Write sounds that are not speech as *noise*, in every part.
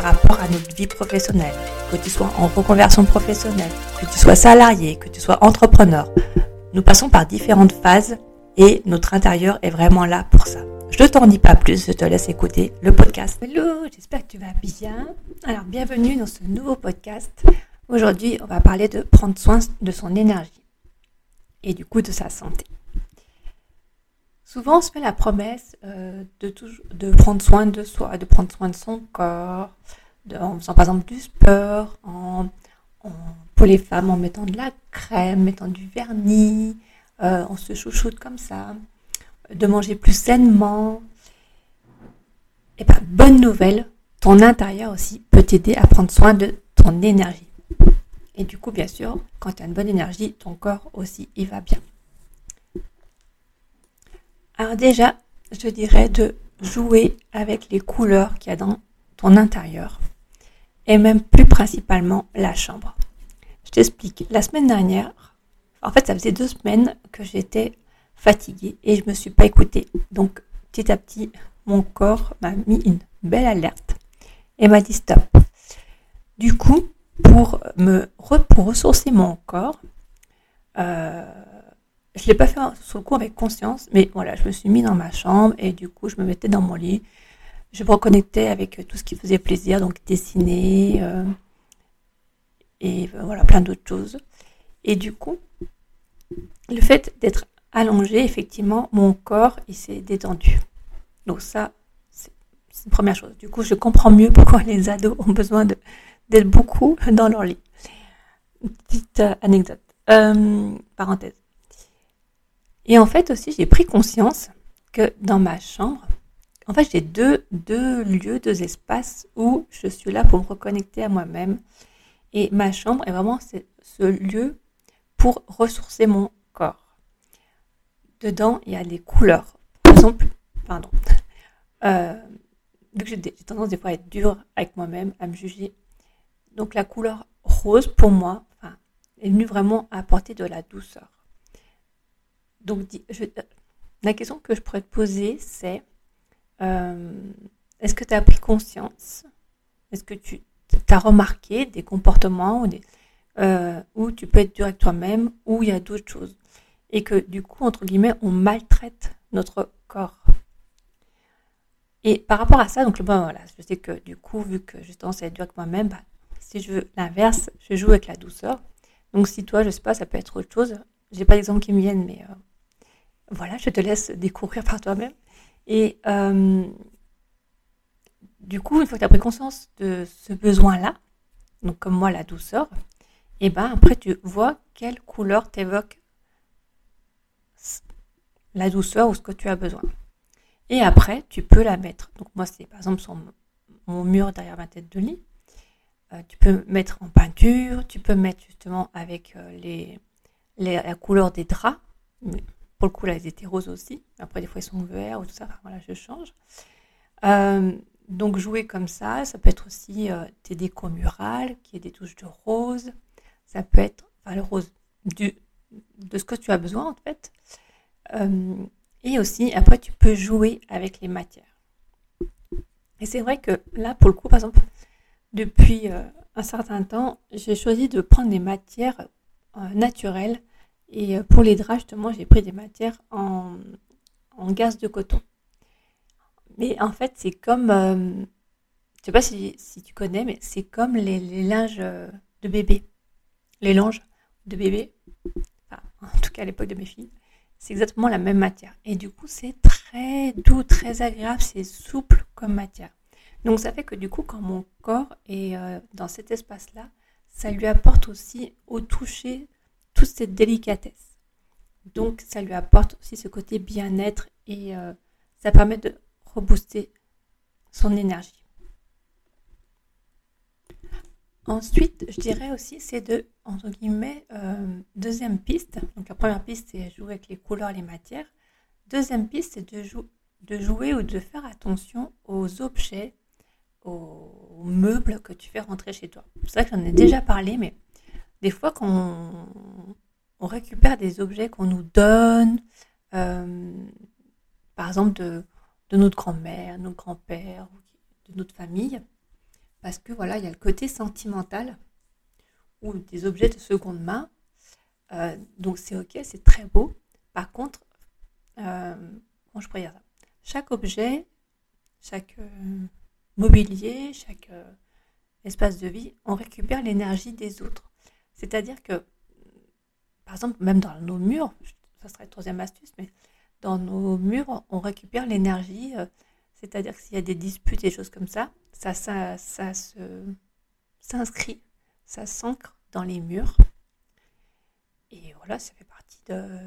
par rapport à notre vie professionnelle, que tu sois en reconversion professionnelle, que tu sois salarié, que tu sois entrepreneur. Nous passons par différentes phases et notre intérieur est vraiment là pour ça. Je ne t'en dis pas plus, je te laisse écouter le podcast. Hello, j'espère que tu vas bien. Alors, bienvenue dans ce nouveau podcast. Aujourd'hui, on va parler de prendre soin de son énergie et du coup de sa santé. Souvent, on se fait la promesse euh, de, prendre soin de soi, de prendre soin de son corps, en faisant par exemple du sport, pour les femmes en mettant de la crème, mettant du vernis, euh, on se chouchoute comme ça, de manger plus sainement. Et bien, bonne nouvelle, ton intérieur aussi peut t'aider à prendre soin de ton énergie. Et du coup, bien sûr, quand tu as une bonne énergie, ton corps aussi, il va bien. Alors déjà, je dirais de jouer avec les couleurs qu'il y a dans ton intérieur et même plus principalement la chambre. Je t'explique. La semaine dernière, en fait, ça faisait deux semaines que j'étais fatiguée et je me suis pas écoutée. Donc, petit à petit, mon corps m'a mis une belle alerte et m'a dit stop. Du coup, pour me ressourcer mon corps, euh, je l'ai pas fait sur le coup avec conscience, mais voilà, je me suis mis dans ma chambre et du coup, je me mettais dans mon lit. Je me reconnectais avec tout ce qui faisait plaisir, donc dessiner euh, et euh, voilà, plein d'autres choses. Et du coup, le fait d'être allongé, effectivement, mon corps, il s'est détendu. Donc ça, c'est une première chose. Du coup, je comprends mieux pourquoi les ados ont besoin d'être beaucoup dans leur lit. petite euh, anecdote. parenthèse. Et en fait aussi, j'ai pris conscience que dans ma chambre, en fait, j'ai deux, lieux, deux espaces où je suis là pour me reconnecter à moi-même. Et ma chambre est vraiment ce lieu pour ressourcer mon corps. Dedans, il y a des couleurs. Par exemple, pardon. Euh, j'ai tendance des fois à être dure avec moi-même, à me juger. Donc la couleur rose, pour moi, est venue vraiment apporter de la douceur. Donc, je, la question que je pourrais te poser, c'est euh, est-ce que tu as pris conscience Est-ce que tu as remarqué des comportements euh, où tu peux être dur avec toi-même, ou il y a d'autres choses Et que du coup, entre guillemets, on maltraite notre corps? Et par rapport à ça, donc bon, voilà, je sais que du coup, vu que à être dur avec moi-même, bah, si je veux l'inverse, je joue avec la douceur. Donc si toi, je sais pas, ça peut être autre chose. J'ai pas d'exemple qui me viennent, mais euh, voilà, je te laisse découvrir par toi-même. Et euh, du coup, une fois que tu as pris conscience de ce besoin-là, donc comme moi la douceur, et eh ben après tu vois quelle couleur t'évoque la douceur ou ce que tu as besoin. Et après, tu peux la mettre. Donc moi, c'est par exemple sur mon mur derrière ma tête de lit. Euh, tu peux mettre en peinture, tu peux mettre justement avec euh, les, les, la couleur des draps. Pour le coup, là, ils étaient roses aussi. Après, des fois, ils sont verts ou tout ça. voilà, je change. Euh, donc, jouer comme ça, ça peut être aussi euh, tes décos murales, qui est des touches de rose. Ça peut être, enfin, le rose du, de ce que tu as besoin, en fait. Euh, et aussi, après, tu peux jouer avec les matières. Et c'est vrai que là, pour le coup, par exemple, depuis un certain temps, j'ai choisi de prendre des matières naturelles et euh, pour les draps, justement, j'ai pris des matières en, en gaz de coton. Mais en fait, c'est comme, euh, je sais pas si, si, tu connais, mais c'est comme les, les, linges euh, de bébé. Les linges de bébé. cas à l'époque de mes filles, c'est exactement la même matière. Et du coup, c'est très doux, très agréable, c'est souple comme matière. Donc ça fait que du coup, quand mon corps est euh, dans cet espace-là, ça lui apporte aussi au toucher toute cette délicatesse. Donc ça lui apporte aussi ce côté bien-être et euh, ça permet de rebooster son énergie. Ensuite, je dirais aussi, c'est de, entre guillemets, euh, deuxième piste. Donc la première piste, c'est jouer avec les couleurs, les matières. Deuxième piste, c'est de, de jouer ou de faire attention aux objets, aux meubles que tu fais rentrer chez toi. C'est vrai que j'en ai déjà parlé, mais des fois quand on, récupère des objets qu'on nous donne, euh, par exemple de, notre grand-mère, notre grand-père, de notre famille, parce que voilà, il y a le côté sentimental ou des objets de seconde main. Euh, donc c'est ok, c'est très beau. Par contre, euh, Chaque objet, chaque mobilier, chaque espace de vie, on récupère l'énergie des autres. C'est-à-dire que, par exemple, même dans nos murs, ça serait la troisième astuce, mais dans nos murs, on récupère l'énergie. c'est-à-dire que s'il y a des disputes et des choses comme ça, ça, ça, ça s'inscrit, ça s'ancre dans les murs. Et voilà, ça fait partie de,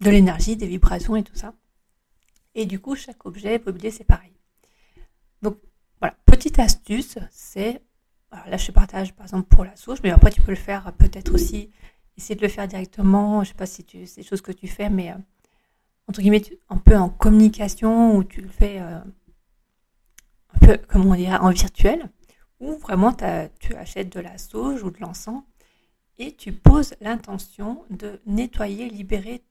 de l'énergie, des vibrations et tout ça. Et du coup, chaque objet mobilier, c'est pareil. Donc, voilà, petite astuce, c'est. Là, je partage par exemple pour la souche, mais après, tu peux le faire peut-être aussi, essayer de le faire directement. Je ne sais pas si c'est des choses que tu fais, mais euh, entre guillemets, un peu en communication, ou tu le fais euh, un peu, comme on dirait, en virtuel, où vraiment tu achètes de la sauge ou de l'encens et tu poses l'intention de nettoyer, libérer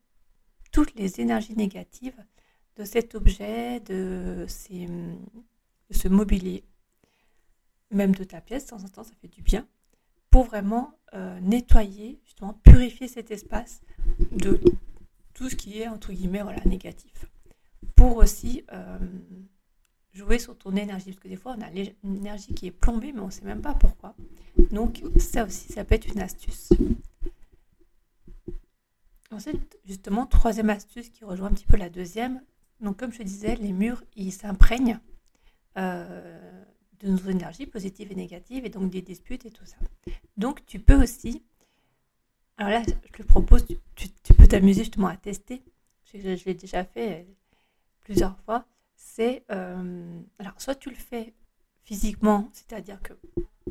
toutes les énergies négatives de cet objet, de, ce mobilier, même de ta pièce, de temps en temps, ça fait du bien, pour vraiment euh, nettoyer, justement, purifier cet espace de tout ce qui est, entre guillemets, voilà, négatif. Pour aussi euh, jouer sur ton énergie. Parce que des fois, on a une énergie qui est plombée, mais on ne sait même pas pourquoi. Donc, ça aussi, ça peut être une astuce. Ensuite, justement, troisième astuce qui rejoint un petit peu la deuxième. Donc, comme je disais, les murs, ils s'imprègnent euh, de nos énergies positives et négatives, et donc des disputes et tout ça. Donc, tu peux aussi. Alors là, je te propose, tu, peux t'amuser justement à tester. je l'ai déjà fait plusieurs fois c'est euh, alors soit tu le fais physiquement, c'est-à-dire que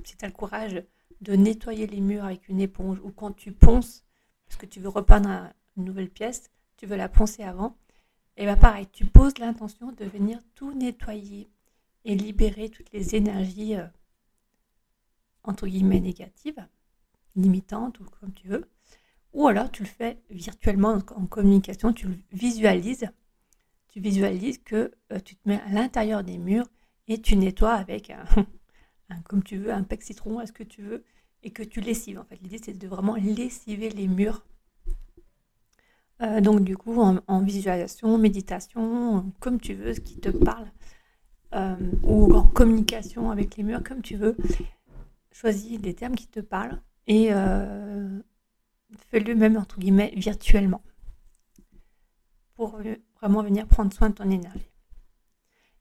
si tu as le courage de nettoyer les murs avec une éponge ou quand tu ponces, parce que tu veux repeindre une nouvelle pièce, tu veux la poncer avant, et bien pareil, tu poses l'intention de venir tout nettoyer et libérer toutes les énergies euh, entre guillemets négatives, limitantes ou comme tu veux. Ou alors tu le fais virtuellement en communication, tu le visualises tu visualises que euh, tu te mets à l'intérieur des murs et tu nettoies avec un, *laughs* comme tu veux, un pec citron, est-ce que tu veux, et que tu lessives. En fait, l'idée c'est de vraiment lessiver les murs. Euh, donc du coup, en, visualisation, méditation, comme tu veux, ce qui te parle, euh, ou en communication avec les murs, comme tu veux, choisis des termes qui te parlent et fais-le même entre guillemets virtuellement pour vraiment venir prendre soin de ton énergie.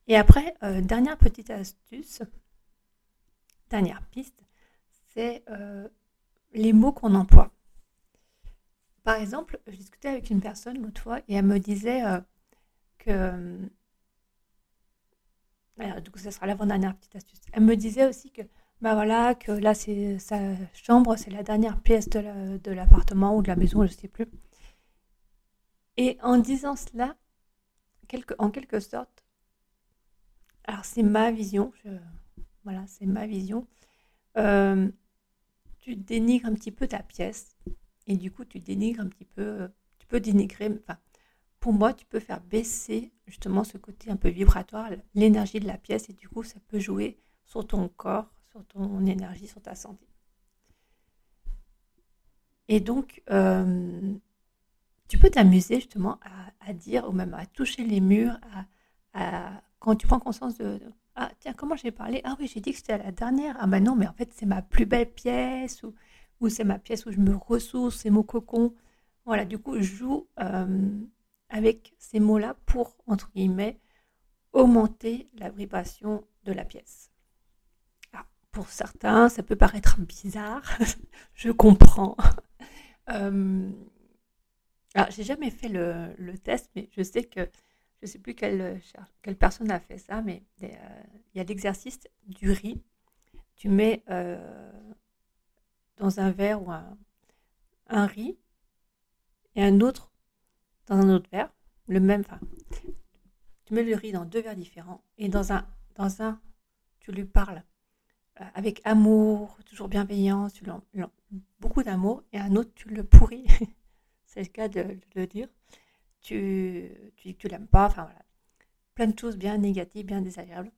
Et après, euh, dernière petite astuce, dernière piste, c'est euh, les mots qu'on emploie. Par exemple, je discutais avec une personne l'autre fois et elle me disait euh, que. Alors, du coup, ça sera l'avant-dernière petite astuce. Elle me disait aussi que, bah voilà, que là, c'est sa chambre, c'est la dernière pièce de l'appartement ou de la maison, je ne sais plus. Et en disant cela, en quelque sorte, alors c'est ma vision, voilà, c'est ma vision, euh, tu dénigres un petit peu ta pièce et du coup tu dénigres un petit peu, tu peux dénigrer, enfin, pour moi tu peux faire baisser justement ce côté un peu vibratoire, l'énergie de la pièce et du coup ça peut jouer sur ton corps, sur ton énergie, sur ta santé. Et donc, euh, tu peux t'amuser justement à, dire ou même à toucher les murs, à, quand tu prends conscience de, ah tiens comment j'ai parlé? Ah oui j'ai dit que c'était la dernière. Ah ben non mais en fait c'est ma plus belle pièce ou, ou c'est ma pièce où je me ressource c'est mon cocon. Voilà, du coup, je joue avec ces mots-là pour, entre guillemets, augmenter la vibration de la pièce. Ah, pour certains, ça peut paraître bizarre, *laughs* je comprends. *laughs* euh, alors, j'ai jamais fait le, test, mais je sais que je ne sais plus quelle, personne a fait ça, mais euh, il y a l'exercice du riz. Tu mets euh, dans un verre un riz et un autre dans un autre verre, le même, enfin, tu mets le riz dans deux verres différents et dans un, dans un tu lui parles euh, avec amour, toujours bienveillance, tu beaucoup d'amour, et un autre, tu le pourris, *laughs* c'est le cas de, le dire, tu, tu dis que tu l'aimes pas, enfin voilà, plein de choses bien négatives, bien désagréables.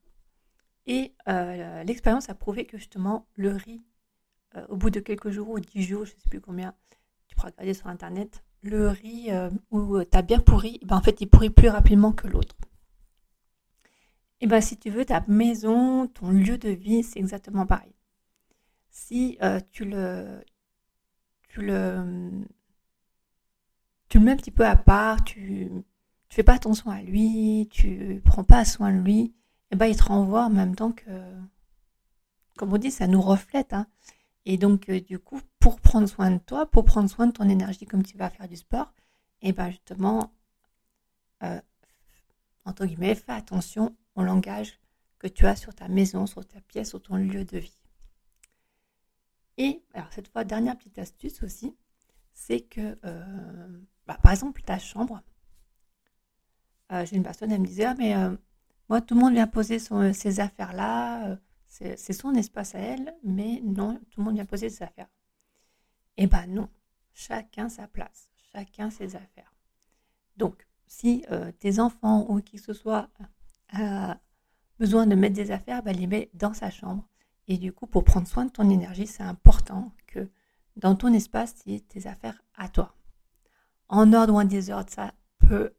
Et euh, l'expérience a prouvé que justement, le riz, euh, au bout de quelques jours ou dix jours, je ne sais plus combien, tu pourras regarder sur Internet, le riz où tu as bien pourri, ben en fait, il pourrit plus rapidement que l'autre. Et bien, si tu veux, ta maison, ton lieu de vie, c'est exactement pareil. Si euh, tu le, tu le, tu le mets un petit peu à part, tu, tu fais pas attention à lui, tu prends pas soin de lui, et ben il te renvoie en même temps que, comme on dit, ça nous reflète. Hein. Et donc, euh, du coup, pour prendre soin de toi, pour prendre soin de ton énergie comme tu vas faire du sport, et ben justement, euh, entre guillemets, fais attention langage que tu as sur ta maison, sur ta pièce, sur ton lieu de vie. Et alors cette fois, dernière petite astuce aussi, c'est que, euh, bah, par exemple, ta chambre, euh, j'ai une personne, elle me disait, ah, mais moi, tout le monde vient poser son, ses affaires là, c'est son espace à elle, mais non, tout le monde vient poser ses affaires. Eh ben non, chacun sa place, chacun ses affaires. Donc, si tes enfants ou qui que ce soit a besoin de mettre des affaires, bah, les met dans sa chambre. Et du coup, pour prendre soin de ton énergie, c'est important que dans ton espace, tu aies tes affaires à toi. En ordre ou en désordre, ça peut,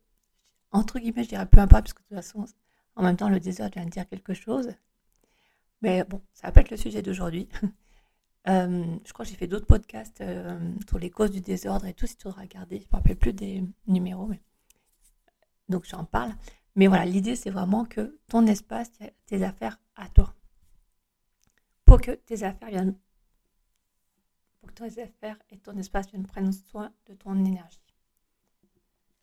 entre guillemets, je dirais peu importe, parce que de toute façon, en même temps, le désordre vient de dire quelque chose. Mais bon, ça va pas être le sujet d'aujourd'hui. *laughs* Euh, je crois que j'ai fait d'autres podcasts euh, sur les causes du désordre et tout, si tu voudras regarder. Je ne me rappelle plus des numéros, mais... donc j'en parle. Mais voilà, l'idée, c'est vraiment que ton espace, tes affaires à toi. Pour que tes affaires viennent, pour que tes affaires et ton espace viennent prendre soin de ton énergie.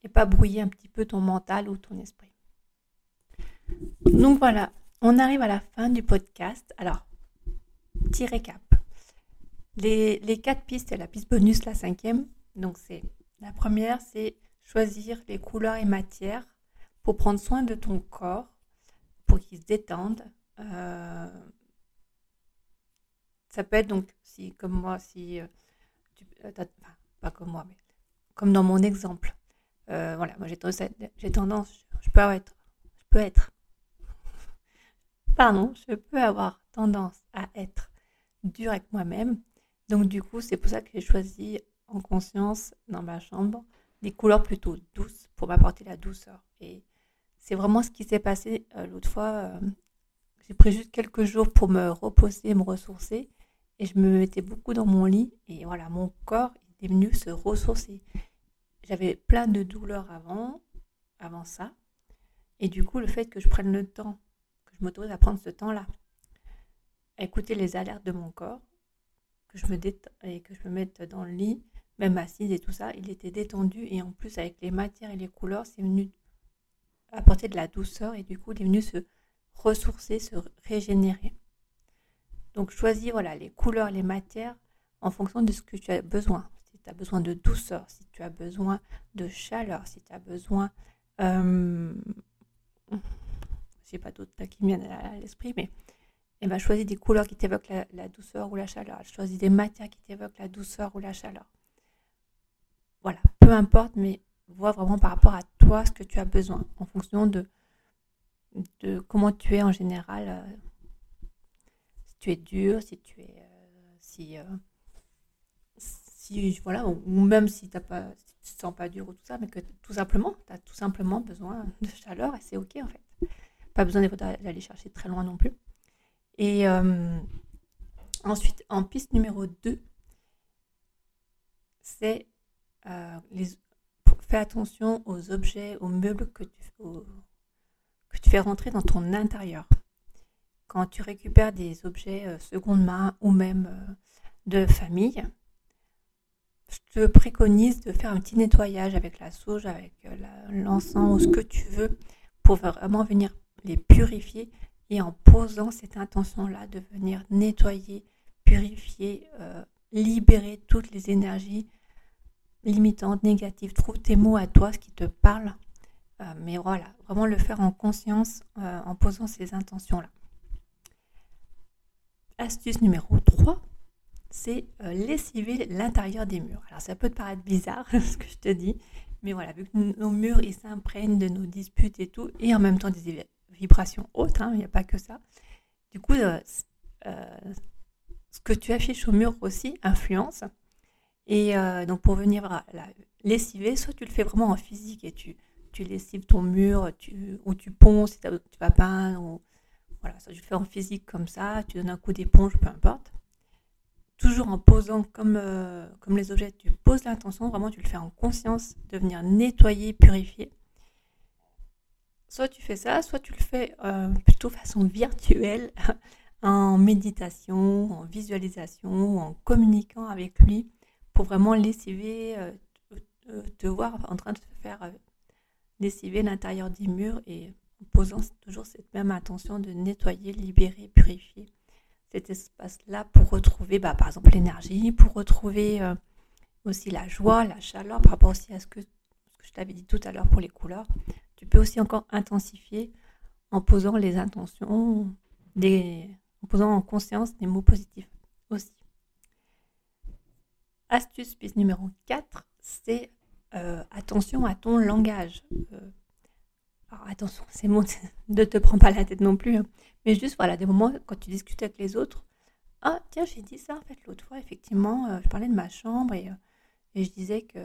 Et pas brouiller un petit peu ton mental ou ton esprit. Donc voilà, on arrive à la fin du podcast. Alors, petit récap. Les, quatre pistes et la piste bonus, la cinquième. Donc c'est la première, c'est choisir les couleurs et matières pour prendre soin de ton corps, pour qu'il se détende. Euh, ça peut être donc, si comme moi, si euh, euh, pas comme moi, mais comme dans mon exemple. voilà, moi j'ai tendance, j'ai tendance, je peux être, je peux être, *laughs* pardon, je peux avoir tendance à être dur avec moi-même. Donc du coup, c'est pour ça que j'ai choisi en conscience dans ma chambre des couleurs plutôt douces pour m'apporter la douceur. Et c'est vraiment ce qui s'est passé euh, l'autre fois. Euh, j'ai pris juste quelques jours pour me reposer, me ressourcer. Et je me mettais beaucoup dans mon lit. Et voilà, mon corps est venu se ressourcer. J'avais plein de douleurs avant, avant ça. Et du coup, le fait que je prenne le temps, que je m'autorise à prendre ce temps-là, à écouter les alertes de mon corps, que je me et que je me mette dans le lit, même assise et tout ça, il était détendu. Et en plus, avec les matières et les couleurs, c'est venu apporter de la douceur et du coup il est venu se ressourcer, se régénérer. Donc choisis voilà, les couleurs, les matières en fonction de ce que tu as besoin. Si tu as besoin de douceur, si tu as besoin de chaleur, si tu as besoin... Euh, je sais pas d'autres qui me viennent à l'esprit, mais eh ben, choisis des couleurs qui t'évoquent la, douceur ou la chaleur. Choisis des matières qui t'évoquent la douceur ou la chaleur. Voilà, peu importe, mais vois vraiment par rapport à toi ce que tu as besoin en fonction de, de comment tu es en général. Euh, si tu es dur, si tu es. Euh, si, euh, si. Voilà, ou, même si, as pas, tu ne te sens pas dur ou tout ça, mais que tout simplement, tu as tout simplement besoin de chaleur et c'est OK en fait. Pas besoin d'aller chercher très loin non plus. Et ensuite, en piste numéro 2, c'est euh, fais attention aux objets, aux meubles que tu, que tu fais rentrer dans ton intérieur. Quand tu récupères des objets euh, seconde main ou même euh, de famille, je te préconise de faire un petit nettoyage avec la sauge, avec l'encens ou ce que tu veux pour vraiment venir les purifier et en posant cette intention-là de venir nettoyer, purifier, libérer toutes les énergies limitantes, négatives. Trouve tes mots à toi, ce qui te parle. Euh, mais voilà, vraiment le faire en conscience euh, en posant ces intentions-là. Astuce numéro 3, c'est euh, lessiver l'intérieur des murs. Alors ça peut te paraître bizarre *laughs* ce que je te dis, mais voilà, vu que nos murs ils s'imprègnent de nos disputes et tout, et en même temps des vibrations hautes, hein, il n'y a pas que ça. Du coup, ce que tu affiches au mur aussi influence. Et euh, donc pour venir la lessiver, soit tu le fais vraiment en physique et tu, tu lessives ton mur, ou tu ponces si tu vas peindre, ou voilà, soit tu le fais en physique comme ça, tu donnes un coup d'éponge, peu importe. Toujours en posant comme, euh, comme les objets, tu poses l'intention, vraiment tu le fais en conscience de venir nettoyer, purifier. Soit tu fais ça, soit tu le fais euh, plutôt façon virtuelle, *laughs* en méditation, en visualisation, en communiquant avec lui pour vraiment lessiver, euh, euh, te voir en train de faire euh, lessiver l'intérieur des murs et en posant toujours cette même intention de nettoyer, libérer, purifier cet espace-là pour retrouver bah, par exemple l'énergie, pour retrouver aussi la joie, la chaleur par rapport aussi à ce que, ce que je t'avais dit tout à l'heure pour les couleurs. Tu peux aussi encore intensifier en posant les intentions, en posant en conscience des mots positifs aussi. Astuce piste numéro 4, c'est euh, attention à ton langage. Euh, alors attention, *laughs* c'est bon, *laughs* ne te prends pas la tête non plus, hein. mais juste voilà, des moments quand tu discutes avec les autres, ah tiens, j'ai dit ça en fait l'autre fois, effectivement, euh, je parlais de ma chambre et, je disais que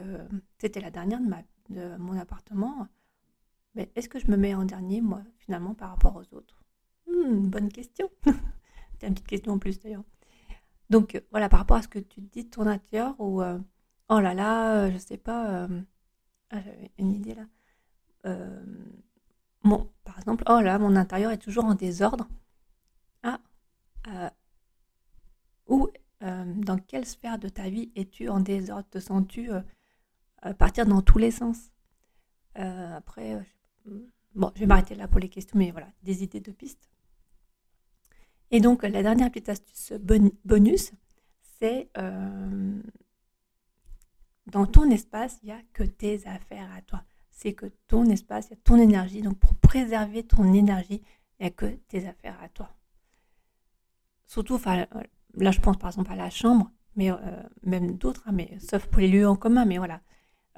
c'était la dernière de mon appartement. Mais est-ce que je me mets en dernier, moi, finalement, par rapport aux autres? Hmm, Bonne question. *laughs* c'est une petite question en plus d'ailleurs. Donc euh, voilà, par rapport à ce que tu dis de ton intérieur, ou euh, oh là là, euh, je sais pas, ah, j'avais une idée là. par exemple, oh là, mon intérieur est toujours en désordre. Ah, ou dans quelle sphère de ta vie es-tu en désordre? Te sens-tu partir dans tous les sens? Après, bon, je vais m'arrêter là pour les questions, mais voilà, des idées de pistes. Et donc, la dernière petite astuce bonus, c'est euh, dans ton espace, il n'y a que tes affaires à toi. C'est que ton espace, il y a ton énergie. Donc, pour préserver ton énergie, il n'y a que tes affaires à toi. Surtout, là, je pense par exemple à la chambre, mais euh, même d'autres, hein, sauf pour les lieux en commun. Mais voilà,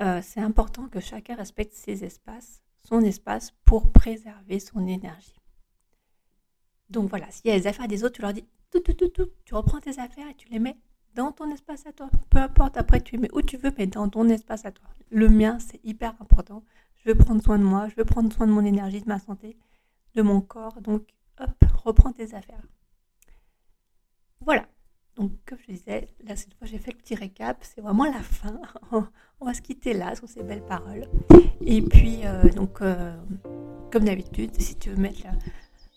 euh, c'est important que chacun respecte ses espaces, son espace, pour préserver son énergie. Donc voilà, s'il y a les affaires des autres, tu leur dis tout, tout, tout, tout, tu reprends tes affaires et tu les mets dans ton espace à toi. Peu importe, après tu les mets où tu veux, mais dans ton espace à toi. Le mien, c'est hyper important. Je veux prendre soin de moi, je veux prendre soin de mon énergie, de ma santé, de mon corps. Donc, hop, reprends tes affaires. Voilà. Donc, comme je disais, là, cette fois, j'ai fait le petit récap. C'est vraiment la fin. *laughs* On va se quitter là sur ces belles paroles. Et puis, euh, donc, euh, comme d'habitude, si tu veux mettre la,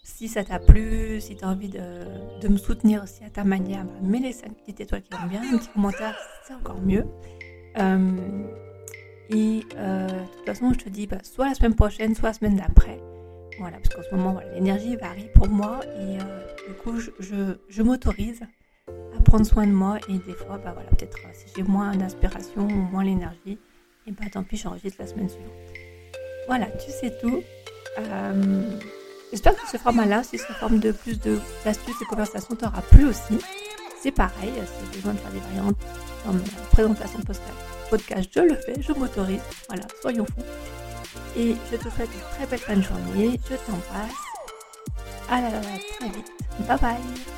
si ça t'a plu, si tu as envie de, me soutenir aussi à ta manière, bah, mets les 5 petites étoiles qui vont bien, un petit commentaire, c'est encore mieux. Euh, et euh, de toute façon, je te dis bah, soit la semaine prochaine, soit la semaine d'après. Voilà, parce qu'en ce moment, l'énergie varie pour moi et euh, du coup, je, m'autorise prendre soin de moi et des fois, bah, voilà, peut-être si j'ai moins d'inspiration moins l'énergie, et bah tant pis, j'enregistre la semaine suivante. Voilà, tu sais tout. J'espère que ce format-là, si ce forme de plus d'astuces et conversations t'aura plu aussi. C'est pareil, si besoin de faire des variantes comme présentation podcast, je le fais, je m'autorise. Voilà, soyons fous. Et je te souhaite une très belle fin de journée. Je t'embrasse. À la, très vite. Bye bye.